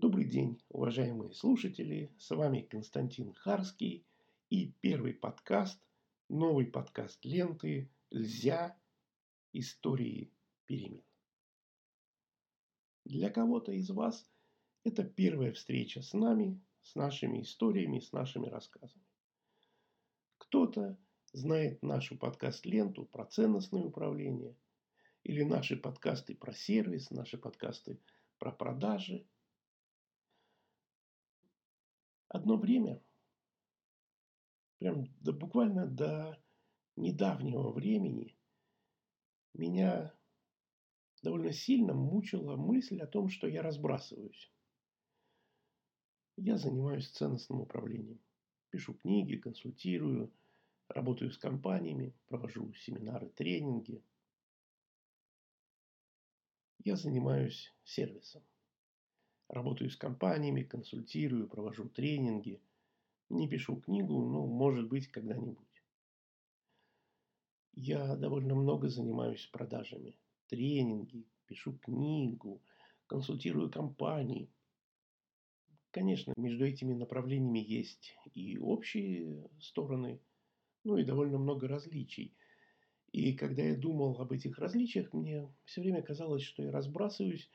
Добрый день, уважаемые слушатели. С вами Константин Харский и первый подкаст, новый подкаст ленты «Льзя. Истории перемен». Для кого-то из вас это первая встреча с нами, с нашими историями, с нашими рассказами. Кто-то знает нашу подкаст-ленту про ценностное управление или наши подкасты про сервис, наши подкасты про продажи – одно время, прям до, буквально до недавнего времени, меня довольно сильно мучила мысль о том, что я разбрасываюсь. Я занимаюсь ценностным управлением. Пишу книги, консультирую, работаю с компаниями, провожу семинары, тренинги. Я занимаюсь сервисом. Работаю с компаниями, консультирую, провожу тренинги. Не пишу книгу, но, может быть, когда-нибудь. Я довольно много занимаюсь продажами. Тренинги, пишу книгу, консультирую компании. Конечно, между этими направлениями есть и общие стороны, ну и довольно много различий. И когда я думал об этих различиях, мне все время казалось, что я разбрасываюсь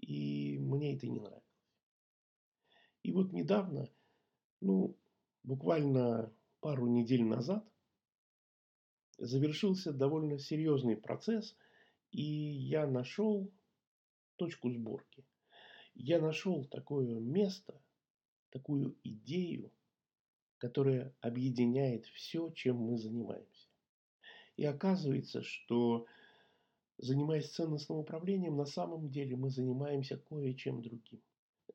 и мне это не нравилось. И вот недавно, ну, буквально пару недель назад, завершился довольно серьезный процесс, и я нашел точку сборки. Я нашел такое место, такую идею, которая объединяет все, чем мы занимаемся. И оказывается, что Занимаясь ценностным управлением, на самом деле мы занимаемся кое-чем другим.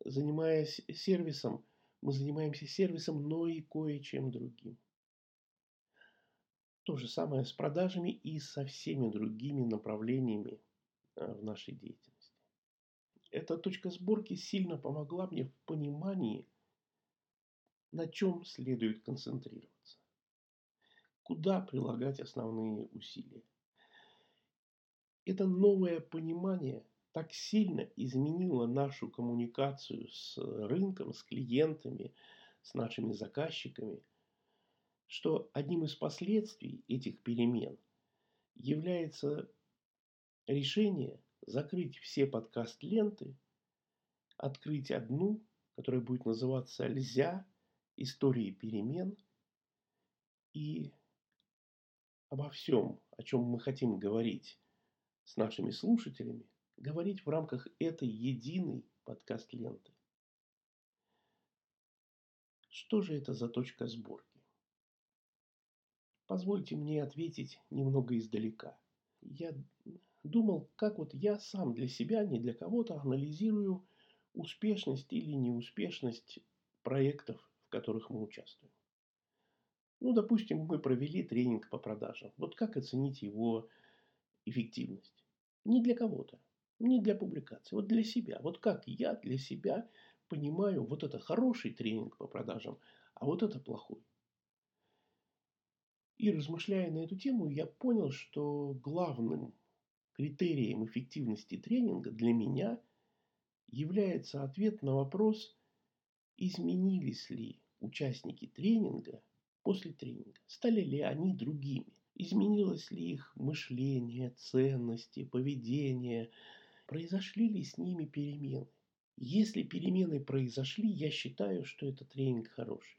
Занимаясь сервисом, мы занимаемся сервисом, но и кое-чем другим. То же самое с продажами и со всеми другими направлениями э, в нашей деятельности. Эта точка сборки сильно помогла мне в понимании, на чем следует концентрироваться, куда прилагать основные усилия это новое понимание так сильно изменило нашу коммуникацию с рынком, с клиентами, с нашими заказчиками, что одним из последствий этих перемен является решение закрыть все подкаст-ленты, открыть одну, которая будет называться «Льзя. Истории перемен» и обо всем, о чем мы хотим говорить с нашими слушателями говорить в рамках этой единой подкаст-ленты. Что же это за точка сборки? Позвольте мне ответить немного издалека. Я думал, как вот я сам для себя, не для кого-то анализирую успешность или неуспешность проектов, в которых мы участвуем. Ну, допустим, мы провели тренинг по продажам. Вот как оценить его эффективность. Не для кого-то, не для публикации, вот для себя. Вот как я для себя понимаю, вот это хороший тренинг по продажам, а вот это плохой. И размышляя на эту тему, я понял, что главным критерием эффективности тренинга для меня является ответ на вопрос, изменились ли участники тренинга после тренинга, стали ли они другими. Изменилось ли их мышление, ценности, поведение? Произошли ли с ними перемены? Если перемены произошли, я считаю, что этот тренинг хороший.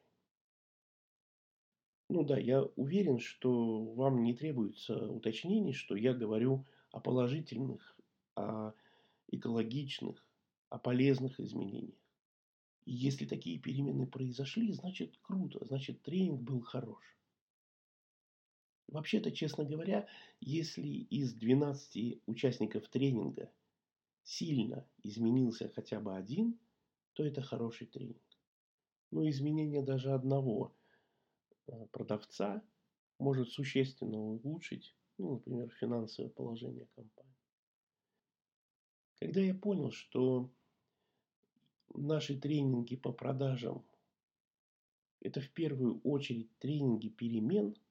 Ну да, я уверен, что вам не требуется уточнений, что я говорю о положительных, о экологичных, о полезных изменениях. И если такие перемены произошли, значит круто, значит тренинг был хорош. Вообще-то, честно говоря, если из 12 участников тренинга сильно изменился хотя бы один, то это хороший тренинг. Но изменение даже одного э, продавца может существенно улучшить, ну, например, финансовое положение компании. Когда я понял, что наши тренинги по продажам это в первую очередь тренинги перемен –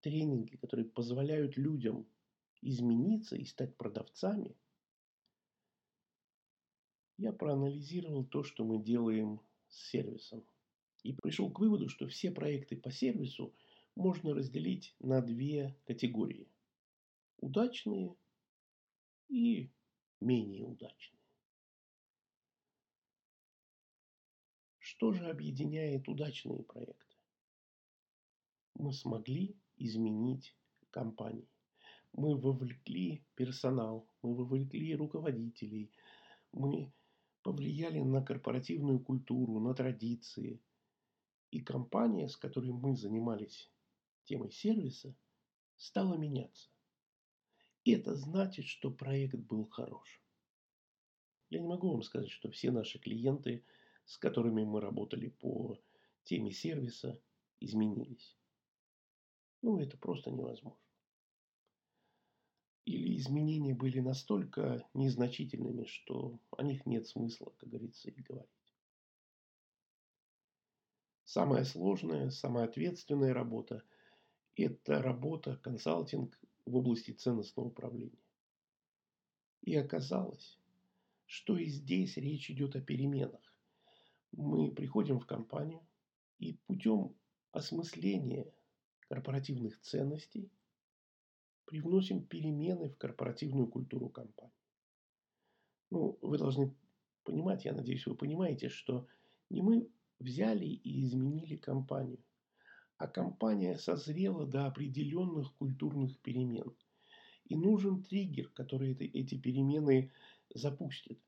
тренинги, которые позволяют людям измениться и стать продавцами, я проанализировал то, что мы делаем с сервисом. И пришел к выводу, что все проекты по сервису можно разделить на две категории. Удачные и менее удачные. Что же объединяет удачные проекты? Мы смогли изменить компании. Мы вовлекли персонал, мы вовлекли руководителей, мы повлияли на корпоративную культуру, на традиции. И компания, с которой мы занимались темой сервиса, стала меняться. И это значит, что проект был хорош. Я не могу вам сказать, что все наши клиенты, с которыми мы работали по теме сервиса, изменились. Ну, это просто невозможно. Или изменения были настолько незначительными, что о них нет смысла, как говорится, и говорить. Самая сложная, самая ответственная работа – это работа, консалтинг в области ценностного управления. И оказалось, что и здесь речь идет о переменах. Мы приходим в компанию и путем осмысления корпоративных ценностей привносим перемены в корпоративную культуру компании. Ну, вы должны понимать, я надеюсь, вы понимаете, что не мы взяли и изменили компанию, а компания созрела до определенных культурных перемен. И нужен триггер, который это, эти перемены запустит.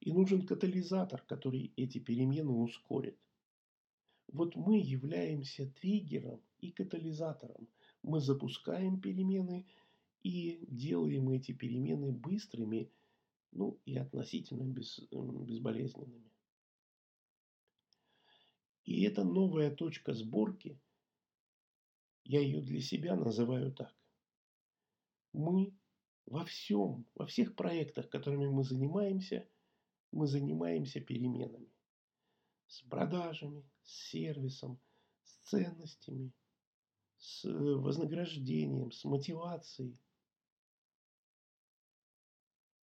И нужен катализатор, который эти перемены ускорит. Вот мы являемся триггером и катализатором. Мы запускаем перемены и делаем эти перемены быстрыми, ну и относительно без, безболезненными. И эта новая точка сборки, я ее для себя называю так. Мы во всем, во всех проектах, которыми мы занимаемся, мы занимаемся переменами с продажами, с сервисом, с ценностями, с э, вознаграждением, с мотивацией.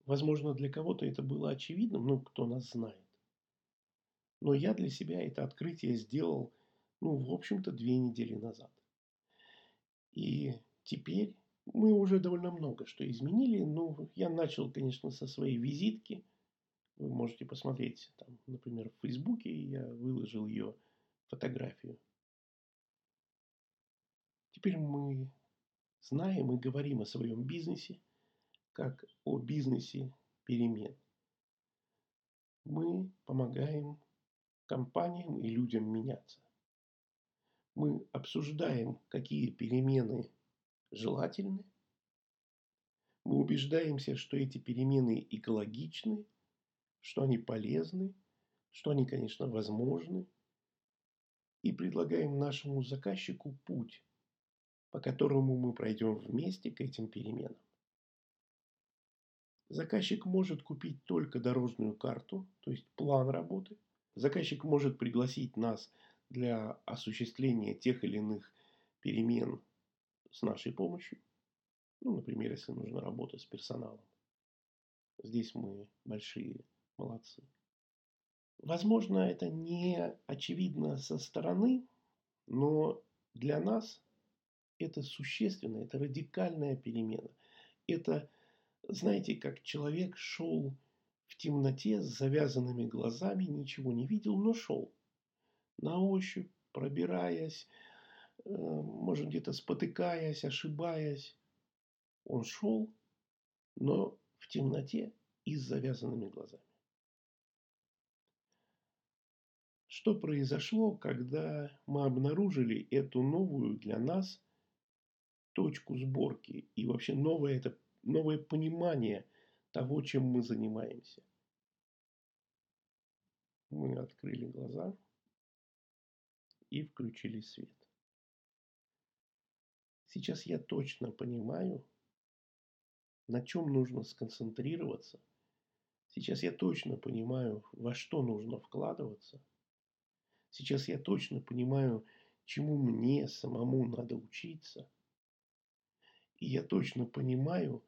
Возможно, для кого-то это было очевидным, ну, кто нас знает. Но я для себя это открытие сделал, ну, в общем-то, две недели назад. И теперь мы уже довольно много что изменили. Ну, я начал, конечно, со своей визитки – вы можете посмотреть, там, например, в Фейсбуке я выложил ее фотографию. Теперь мы знаем и говорим о своем бизнесе как о бизнесе перемен. Мы помогаем компаниям и людям меняться. Мы обсуждаем, какие перемены желательны. Мы убеждаемся, что эти перемены экологичны что они полезны, что они, конечно, возможны, и предлагаем нашему заказчику путь, по которому мы пройдем вместе к этим переменам. Заказчик может купить только дорожную карту, то есть план работы. Заказчик может пригласить нас для осуществления тех или иных перемен с нашей помощью. Ну, например, если нужна работа с персоналом. Здесь мы большие Молодцы. Возможно, это не очевидно со стороны, но для нас это существенная, это радикальная перемена. Это, знаете, как человек шел в темноте с завязанными глазами, ничего не видел, но шел. На ощупь, пробираясь, э, может где-то спотыкаясь, ошибаясь. Он шел, но в темноте и с завязанными глазами. Что произошло, когда мы обнаружили эту новую для нас точку сборки и вообще новое, это, новое понимание того, чем мы занимаемся? Мы открыли глаза и включили свет. Сейчас я точно понимаю, на чем нужно сконцентрироваться. Сейчас я точно понимаю, во что нужно вкладываться – Сейчас я точно понимаю, чему мне самому надо учиться. И я точно понимаю,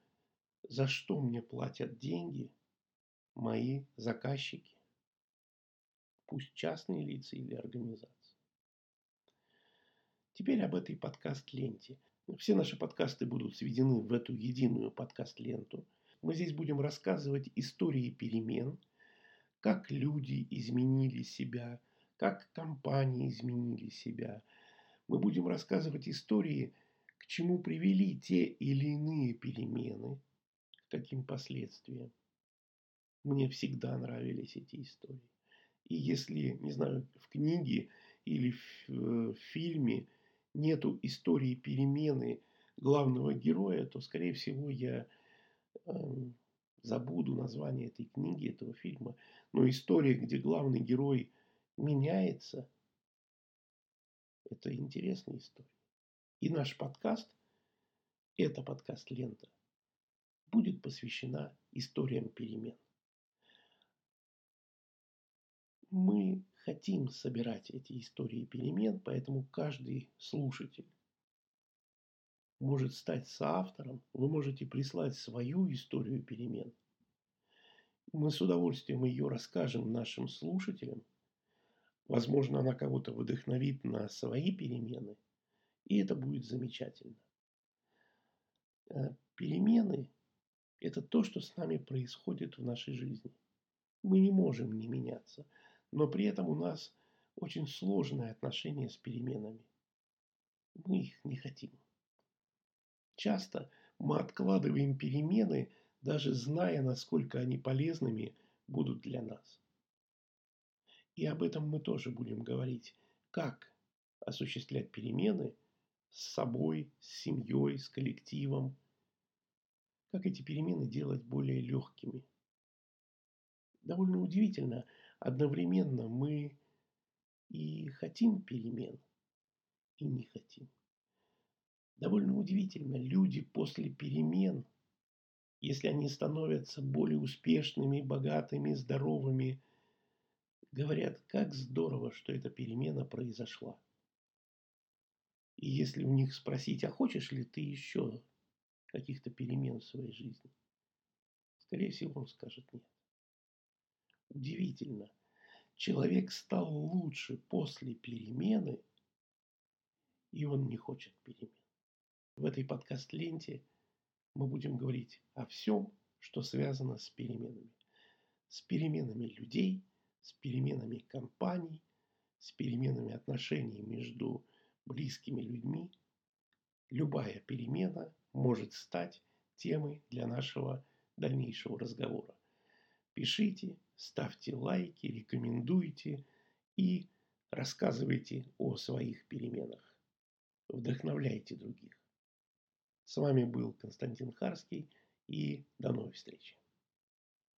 за что мне платят деньги мои заказчики, пусть частные лица или организации. Теперь об этой подкаст-ленте. Все наши подкасты будут сведены в эту единую подкаст-ленту. Мы здесь будем рассказывать истории перемен, как люди изменили себя, как компании изменили себя. Мы будем рассказывать истории, к чему привели те или иные перемены, к каким последствиям. Мне всегда нравились эти истории. И если, не знаю, в книге или в, э, в фильме нету истории перемены главного героя, то, скорее всего, я э, забуду название этой книги, этого фильма. Но история, где главный герой меняется, это интересная история. И наш подкаст, эта подкаст-лента, будет посвящена историям перемен. Мы хотим собирать эти истории перемен, поэтому каждый слушатель может стать соавтором. Вы можете прислать свою историю перемен. Мы с удовольствием ее расскажем нашим слушателям. Возможно, она кого-то вдохновит на свои перемены. И это будет замечательно. Э, перемены – это то, что с нами происходит в нашей жизни. Мы не можем не меняться – но при этом у нас очень сложное отношение с переменами. Мы их не хотим. Часто мы откладываем перемены, даже зная, насколько они полезными будут для нас. И об этом мы тоже будем говорить. Как осуществлять перемены с собой, с семьей, с коллективом. Как эти перемены делать более легкими. Довольно удивительно, одновременно мы и хотим перемен, и не хотим. Довольно удивительно, люди после перемен, если они становятся более успешными, богатыми, здоровыми, говорят, как здорово, что эта перемена произошла. И если у них спросить, а хочешь ли ты еще каких-то перемен в своей жизни, скорее всего, он скажет нет. Удивительно. Человек стал лучше после перемены, и он не хочет перемен. В этой подкаст-ленте мы будем говорить о всем, что связано с переменами. С переменами людей, с переменами компаний, с переменами отношений между близкими людьми. Любая перемена может стать темой для нашего дальнейшего разговора. Пишите, ставьте лайки, рекомендуйте и рассказывайте о своих переменах. Вдохновляйте других. С вами был Константин Харский и до новой встречи.